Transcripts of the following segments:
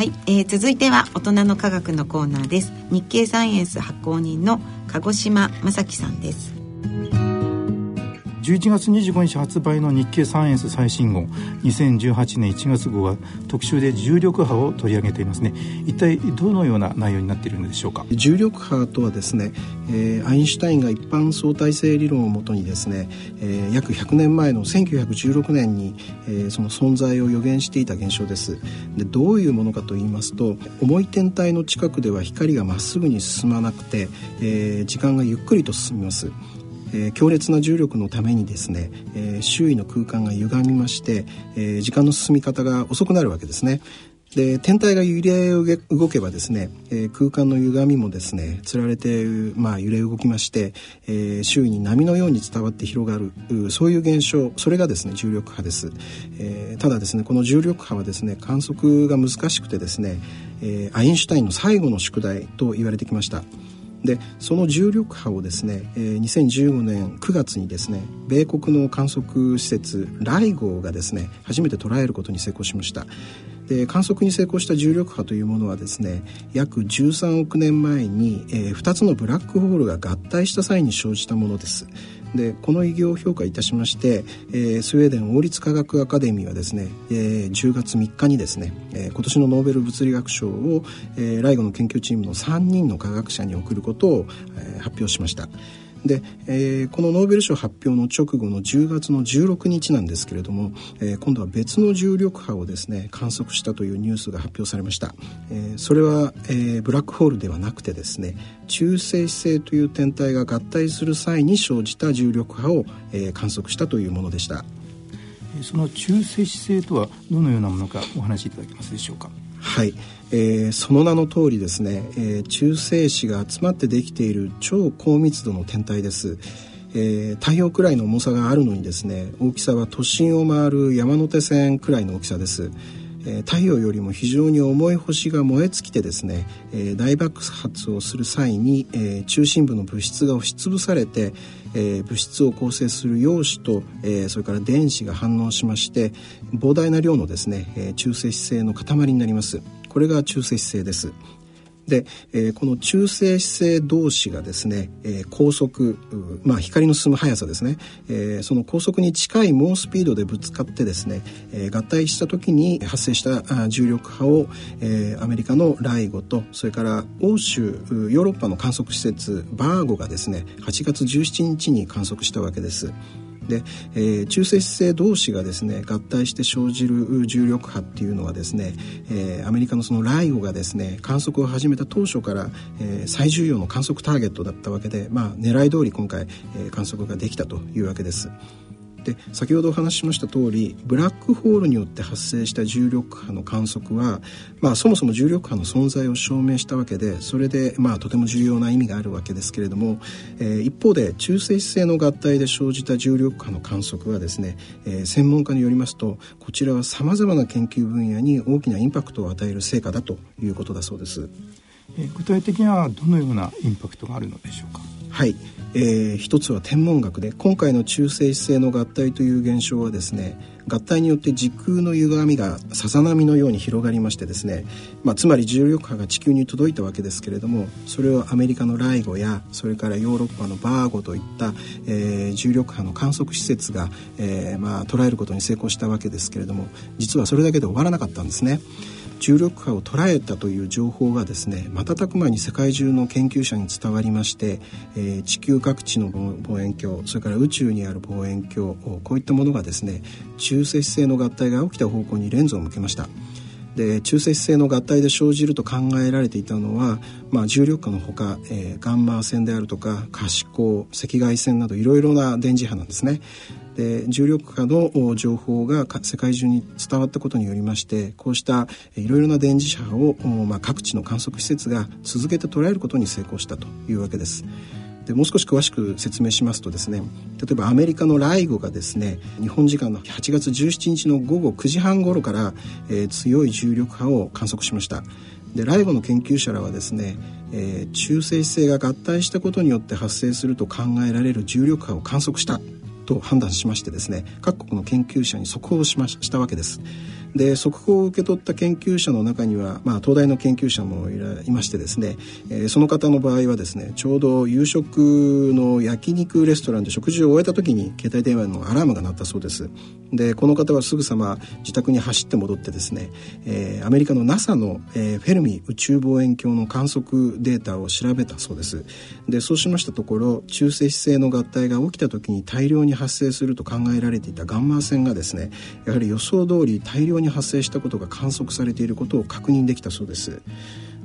はい、えー、続いては大人の科学のコーナーです。日経サイエンス発行人の鹿児島正樹さんです。11月25日発売の日経サイエンス最新号。2018年1月号は特集で重力波を取り上げていますね。一体どのような内容になっているのでしょうか？重力波とはですね、えー、アインシュタインが一般相対性理論をもとにですね、えー、約100年前の1916年に、えー、その存在を予言していた現象です。でどういうものかと言いますと重い天体の近くでは光がまっすぐに進まなくて、えー、時間がゆっくりと進みます。えー、強烈な重力のためにですね、えー、周囲の空間が歪みまして、えー、時間の進み方が遅くなるわけですね。で天体が揺れ動けばですね、えー、空間の歪みもですねつられて、まあ、揺れ動きまして、えー、周囲に波のように伝わって広がるそういう現象それがですね重力波です、えー、ただですねこの重力波はですね観測が難しくてですね、えー、アインシュタインの最後の宿題と言われてきましたでその重力波をですね、えー、2015年9月にですね米国の観測施設ライゴがですね初めて捉えることに成功しました。で観測に成功した重力波というものはですね約13億年前に、えー、2つのブラックホールが合体した際に生じたものです。でこの偉業を評価いたしまして、えー、スウェーデン王立科学アカデミーはですね、えー、10月3日にですね、えー、今年のノーベル物理学賞を、えー、ライゴの研究チームの3人の科学者に贈ることを、えー、発表しました。で、えー、このノーベル賞発表の直後の10月の16日なんですけれども、えー、今度は別の重力波をですね観測したというニュースが発表されました、えー、それは、えー、ブラックホールではなくてですね中性子星という天体が合体する際に生じた重力波を、えー、観測したというものでした。その中性子性とはどのようなものかお話しいただけますでしょうか？はい、えー、その名の通りですね、えー、中性子が集まってできている超高密度の天体です、えー、太陽くらいの重さがあるのにですね大きさは都心を回る山手線くらいの大きさです。え太陽よりも非常に重い星が燃え尽きてですね、え大爆発をする際に、え中心部の物質が押しつぶされて、え物質を構成する陽子と、えそれから電子が反応しまして膨大な量のですね、え中性子星の塊になります。これが中性子星です。で、えー、この中性子星同士がですね、えー、高速、まあ、光の進む速さですね、えー、その高速に近い猛スピードでぶつかってですね、えー、合体した時に発生した重力波を、えー、アメリカのライゴとそれから欧州ヨーロッパの観測施設バーゴがですね8月17日に観測したわけです。で、えー、中性子星同士がですね合体して生じる重力波っていうのはですね、えー、アメリカのそのライゴがですね観測を始めた当初から、えー、最重要の観測ターゲットだったわけで、まあ、狙い通り今回、えー、観測ができたというわけです。で先ほどお話ししました通りブラックホールによって発生した重力波の観測は、まあ、そもそも重力波の存在を証明したわけでそれで、まあ、とても重要な意味があるわけですけれども、えー、一方で中性子星の合体で生じた重力波の観測はですね、えー、専門家によりますとこちらはさまざまな研究分野に大きなインパクトを与える成果だということだそうです。え、具体的にはどのようなインパクトがあるのでしょうか？はい、えー、一つは天文学で今回の中性子星の合体という現象はですね合体によって時空の歪みがさざ波のように広がりましてですね、まあ、つまり重力波が地球に届いたわけですけれどもそれをアメリカのライゴやそれからヨーロッパのバーゴといった、えー、重力波の観測施設が、えーまあ、捉えることに成功したわけですけれども実はそれだけで終わらなかったんですね。重力波を捉えたという情報がですね瞬く間に世界中の研究者に伝わりまして、えー、地球各地の望遠鏡それから宇宙にある望遠鏡こういったものがですね中性子星の合体が起きた方向にレンズを向けました。で中性子星の合体で生じると考えられていたのは、まあ、重力波のほか、えー、ガンマ線であるとか可視光赤外線などいろいろな電磁波なんですねで重力波の情報が世界中に伝わったことによりましてこうしたいろいろな電磁波を、まあ、各地の観測施設が続けて捉えることに成功したというわけです。でもう少し詳しく説明しますとですね例えばアメリカのライゴがですね日本時間の8月17日の午後9時半頃から、えー、強い重力波を観測しました。でライゴの研究者らはですね、えー、中性子星が合体したことによって発生すると考えられる重力波を観測したと判断しましてですね各国の研究者に速報しましたわけです。で速報を受け取った研究者の中には、まあ、東大の研究者もいましてですね、えー、その方の場合はですねちょうど夕食の焼肉レストランで食事を終えた時に携帯電話のアラームが鳴ったそうです。でこの方はすぐさま自宅に走って戻ってですね、えー、アメリカの NASA の、えー、フェルミ宇宙望遠鏡の観測データを調べたそうです。でそうしましたところ中性子星の合体が起きた時に大量に発生すると考えられていたガンマ線がですねやはり予想通り大量にに発生したことが観測されていることを確認できたそうです。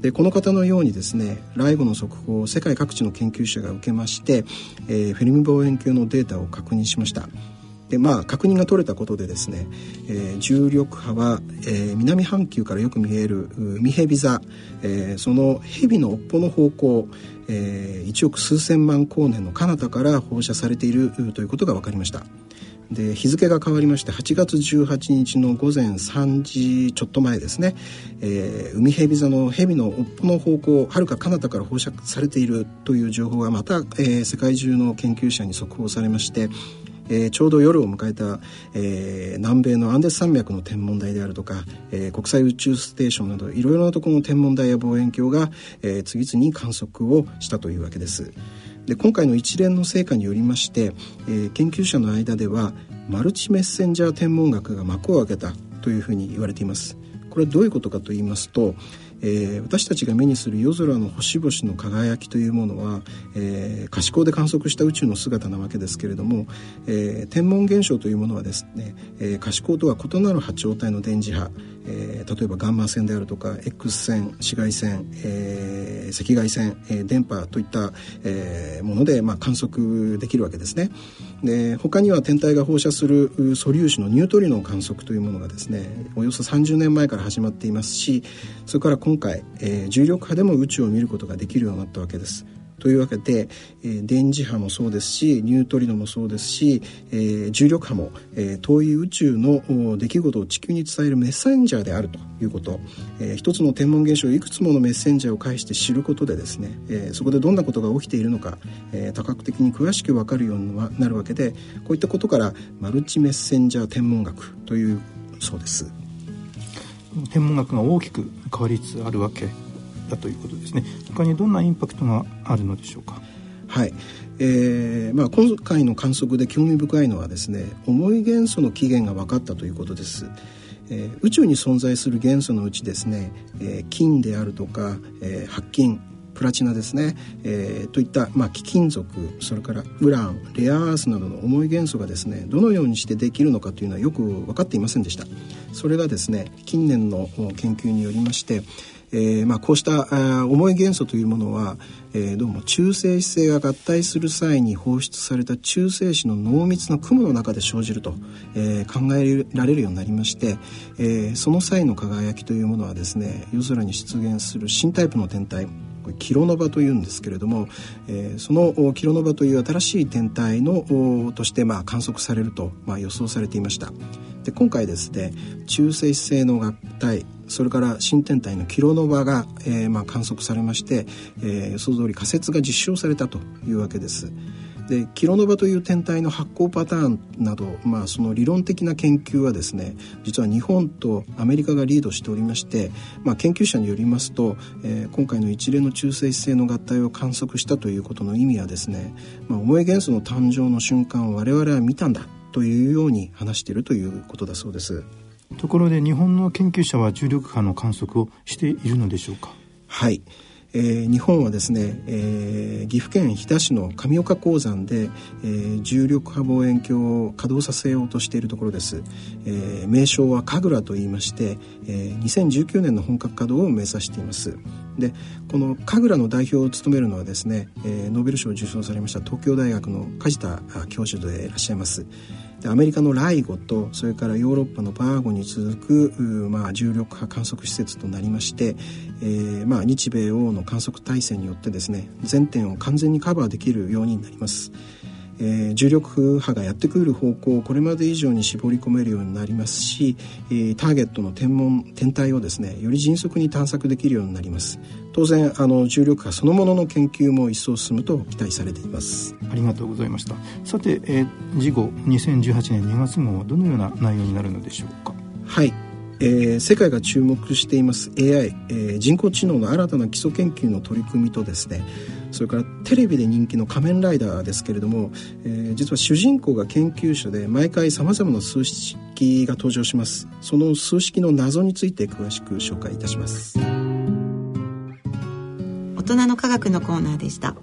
でこの方のようにですねライブの速報を世界各地の研究者が受けまして、えー、フェルミ望遠鏡のデータを確認しました。でまあ確認が取れたことでですね、えー、重力波は、えー、南半球からよく見えるミヘビ座、えー、その蛇の尾っぽの方向、えー、1億数千万光年の彼方から放射されているということが分かりました。で日付が変わりまして8月18日の午前3時ちょっと前ですね、えー、海蛇座の蛇の尾っぽの方向はるか彼方から放射されているという情報がまた、えー、世界中の研究者に速報されましてえー、ちょうど夜を迎えた、えー、南米のアンデス山脈の天文台であるとか、えー、国際宇宙ステーションなどいろいろなところの天文台や望遠鏡が、えー、次々に観測をしたというわけです。で今回の一連の成果によりまして、えー、研究者の間ではマルチメッセンジャー天文学が幕を開けたというふうに言われています。これはどういうことかと言いますと、えー、私たちが目にする夜空の星々の輝きというものは、えー、可視光で観測した宇宙の姿なわけですけれども、えー、天文現象というものはですね、えー、可視光とは異なる波長帯の電磁波、えー、例えばガンマ線であるとか X 線紫外線、えー、赤外線、えー、電波といった、えー、もので、まあ、観測できるわけですね。で他には天体が放射する素粒子のニュートリノの観測というものがですねおよそ30年前から始まっていますしそれから今回、えー、重力波でも宇宙を見ることができるようになったわけです。というわけで、えー、電磁波もそうですしニュートリノもそうですし、えー、重力波も、えー、遠い宇宙の出来事を地球に伝えるメッセンジャーであるということ、えー、一つの天文現象をいくつものメッセンジャーを介して知ることでですね、えー、そこでどんなことが起きているのか、えー、多角的に詳しく分かるようになるわけでこういったことからマルチメッセンジャー天文学というそうです。天文学が大きく変わりつつあるわけだということですね。他にどんなインパクトがあるのでしょうか？はい。えーまあ、今回の観測で興味深いのはですね重い元素の起源が分かったということです、えー、宇宙に存在する元素のうちですね、えー、金であるとか、えー、白金プラチナですね、えー、といった、まあ、貴金属それからウランレアアースなどの重い元素がですねどのようにしてできるのかというのはよく分かっていませんでした。それがですね近年の研究によりましてえーまあ、こうした重い元素というものは、えー、どうも中性子星が合体する際に放出された中性子の濃密な雲の中で生じると、えー、考えられるようになりまして、え、その際の輝きというものはですね夜空に出現する新タイプの天体キロノバというんですけれども、えー、そのキロノバという新しい天体のとしてまあ観測されるとまあ予想されていました。で今回ですね中性子星の合体それから新天体のキロノバが、えーまあ、観測されまして、えー、予想通り仮説が実証されたというわけです。でキロノバという天体の発光パターンなど、まあ、その理論的な研究はですね実は日本とアメリカがリードしておりまして、まあ、研究者によりますと、えー、今回の一連の中性子星の合体を観測したということの意味はですね、まあ、重い元素の誕生の瞬間を我々は見たんだというように話しているということだそうです。ところで日本の研究者は重力波の観測をしているのでしょうか？はい。えー、日本はですね、えー、岐阜県飛騨市の上岡鉱山で、えー、重力波望遠鏡を稼働させようとしているところです、えー、名称は神楽と言いまして、えー、2019年の本格稼働を目指していますでこの神楽の代表を務めるのはですね、えー、ノーベル賞を受賞されました東京大学の梶田教授でいらっしゃいますでアメリカのライゴとそれからヨーロッパのバーゴに続く、まあ、重力波観測施設となりまして、えーまあ、日米欧の観測体制によってですね全点を完全にカバーできるようになります。えー、重力波がやってくる方向をこれまで以上に絞り込めるようになりますし、えー、ターゲットの天文天体をですねより迅速に探索できるようになります。当然あの重力波そのものの研究も一層進むと期待されています。ありがとうございました。さて、えー、次号2018年2月号はどのような内容になるのでしょうか？はい。えー、世界が注目しています AI、えー、人工知能の新たな基礎研究の取り組みとですねそれからテレビで人気の「仮面ライダー」ですけれども、えー、実は主人公が研究者で毎回さまざまな数式が登場します。その数式の謎について詳しく紹介いたします。大人の科学のコーナーでした。